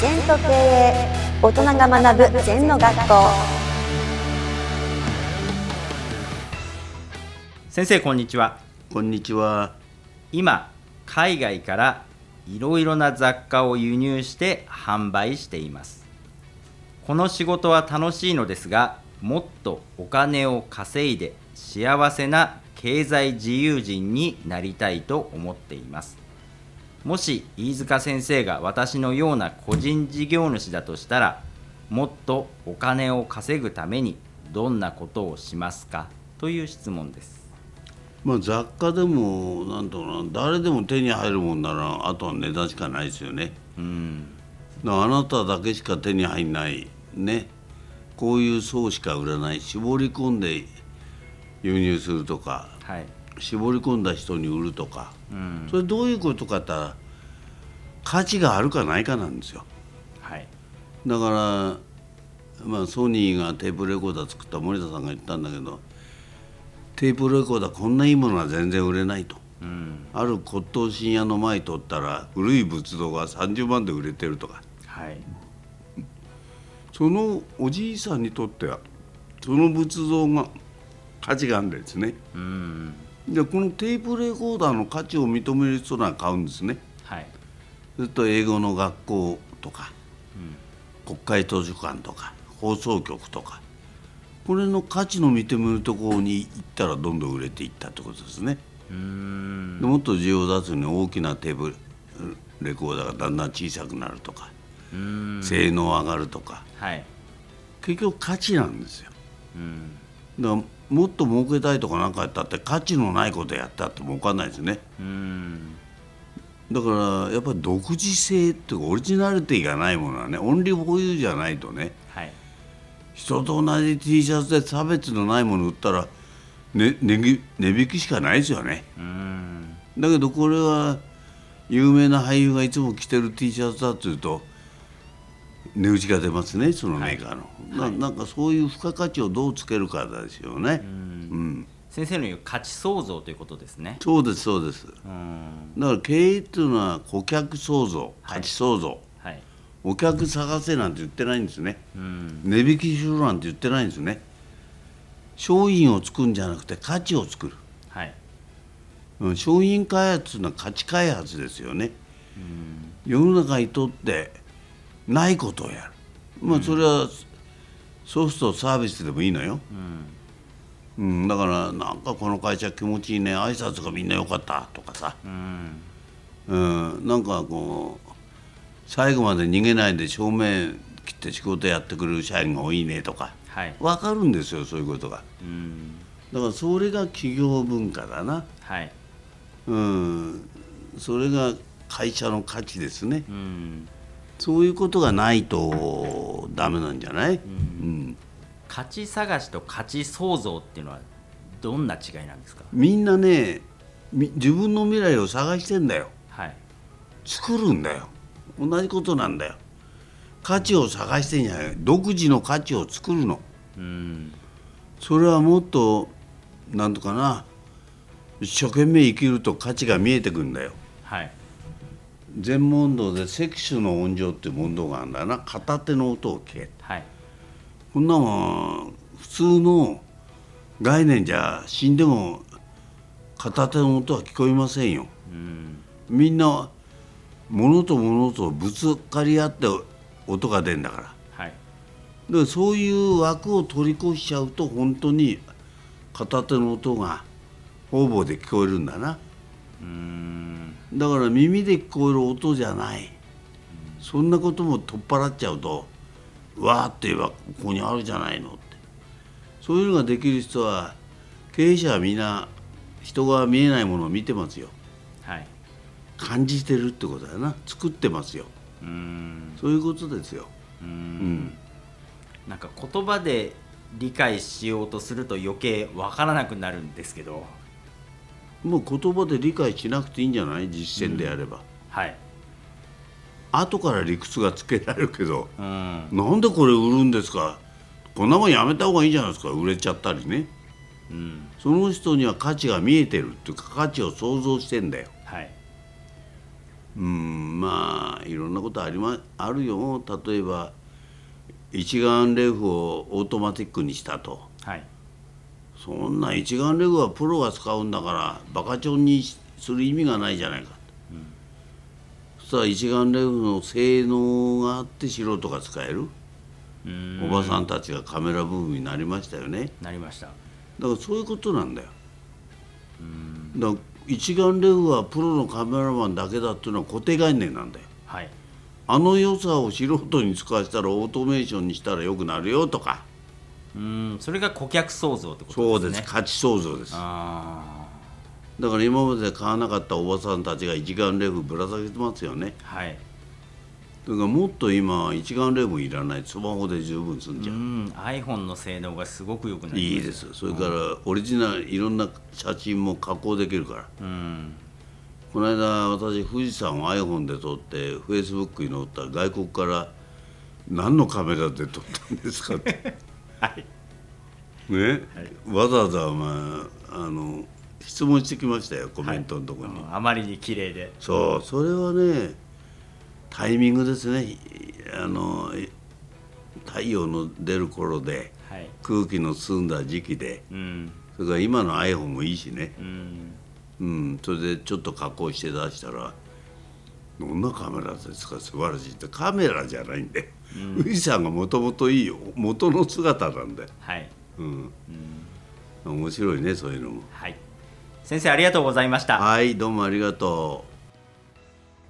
全と経営大人が学ぶ全の学校。先生こんにちは。こんにちは。今海外からいろいろな雑貨を輸入して販売しています。この仕事は楽しいのですがもっとお金を稼いで幸せな経済自由人になりたいと思っていますもし飯塚先生が私のような個人事業主だとしたらもっとお金を稼ぐためにどんなことをしますか？という質問です。まあ雑貨でもなんとな誰でも手に入るもんならあとは値段しかないですよね。うんあなただけしか手に入んないね。こういう層しか売らない。絞り込んで輸入するとか。はい絞り込んだ人に売るとかうん。それどういうことかって価値があるかないかなんですよ。はい。だから、まあ、ソニーがテープレコーダー作った森田さんが言ったんだけどテープレコーダーこんないいものは全然売れないと。うん。ある骨董品屋の前通ったら古い仏像が30万で売れてるとか。はい。そのおじいさんにとってはその仏像が価値があるんですね。うんでこのテープレコーダーの価値を認める人なら買うんですね。はい。それと英語の学校とか、国会図書館とか放送局とかこれの価値の認めるところに行ったらどんどん売れていったってことですね。うん。でもっと需要を出すに大きなテープレコーダーがだんだん小さくなるとか、うん。性能上がるとか。はい。結局価値なんですよ。うん。だからもっと儲けたいとかなんかやったって価値のないことやったって儲かんないですね。うんだからやっぱり独自性っていうかオリジナリティがないものはねオンリーフォーユーじゃないとねはい。人と同じ T シャツで差別のないもの売ったら、ね、値引値引きしかないですよね。うん。だけどこれは有名な俳優がいつも着てる T シャツだっていうと値打ちが出ますねそのメーカーの、ななんかそういう付加価値をどうつけるかですよね。うん、先生の言う価値創造ということですね。そうですそうです。うん。だから経営っていうのは顧客創造はい。価値創造、はい。お客探せなんて言ってないんですね。うん。値引きしろなんて言ってないんですね。商品を作るんじゃなくて価値を作る、はい。うん、商品開発のは価値開発ですよね。世の中にとってないことをやる。まあそれはソフトサービスでもいいのよ、うん、だからなんかこの会社気持ちいいね。挨拶がみんな良かったとかさ、うん。うん、なんかこう最後まで逃げないで正面切って仕事やってくれる社員が多いねとか。はい。分かるんですよそういうことが。うん。だからそれが企業文化だな。はい。うん。それが会社の価値ですね。うんそういうことがないとダメなんじゃない、うん。価値探しと価値創造っていうのはどんな違いなんですか？みんなねみ自分の未来を探してんだよ。はい。作るんだよ。同じことなんだよ。価値を探してんじゃない。独自の価値を作るの。うん。それはもっとなんとかな一生懸命生きると価値が見えてくんだよ。はい全問答でセクシュの音情っていう問答があるんだな。片手の音を聞けはい。こんなもん普通の概念じゃ死んでも片手の音は聞こえませんよ。うん。みんな物と物とぶつかり合って音が出るんだから。はい。でそういう枠を取り越しちゃうと本当に片手の音が方々で聞こえるんだな。うんだから耳で聞こえる音じゃない。そんなことも取っ払っちゃうとわーって言えばここにあるじゃないのって。そういうのができる人は経営者はみんな人が見えないものを見てますよ。はい。感じてるってことだな。作ってますよ。うん。そういうことですよ。ううんん。なんか言葉で理解しようとすると余計わからなくなるんですけどもう言葉で理解しなくていいんじゃない？実践でやれば、はい。後から理屈がつけられるけど。うん。なんでこれ売るんですか？こんなもんやめた方がいいじゃないですか。売れちゃったりね。うん。その人には価値が見えてるっていうか価値を想像してんだよ。はい。うんまあいろんなことありまあるよ。例えば一眼レフをオートマティックにしたと。はいそんな一眼レフはプロが使うんだからバカチョンにする意味がないじゃないか、そしたら一眼レフの性能があって素人が使える。うん。おばさんたちがカメラブームになりましたよね。なりました。だからそういうことなんだよ。だから一眼レフはプロのカメラマンだけだっていうのは固定概念なんだよ。はい。あの良さを素人に使わせたらオートメーションにしたらよくなるよとかうんそれが顧客創造ってこそうとですね。です。価値創造です。あだから今まで買わなかったおばさんたちが一眼レフぶら下げてますよね。あはい。だからもっと今一眼レフいらないスマホで十分済んうじゃう、ん iPhone の性能がすごく良くなりまいいですそれからオリジナルいろんな写真も加工できるから。うん。この間私富士山を iPhone で撮ってフェイスブックに載ったら外国から「何のカメラで撮ったんですか?」って はい。ね、わざわざ、まあ、あの質問してきましたよコメントのところに、あまりに綺麗で。そうそれはねタイミングですね。あの太陽の出る頃ではい。空気の澄んだ時期で。うん。それから今の iPhone もいいしね、うん。うん、それでちょっと加工して出したら「どんなカメラですか素晴らしい」って。カメラじゃないんで、富士山がもともといいよ。元の姿なんだよ、はい。うん。面白いねそういうのも。はい。先生ありがとうございました。はいどうもありがと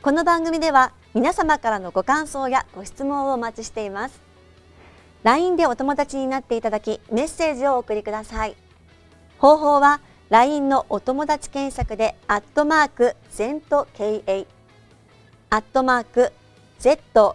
う。この番組では皆様からのご感想やご質問をお待ちしています。LINE でお友達になっていただきメッセージをお送りください。方法は LINE のお友達検索でアットマーク ZENTKA アットマーク ZENTO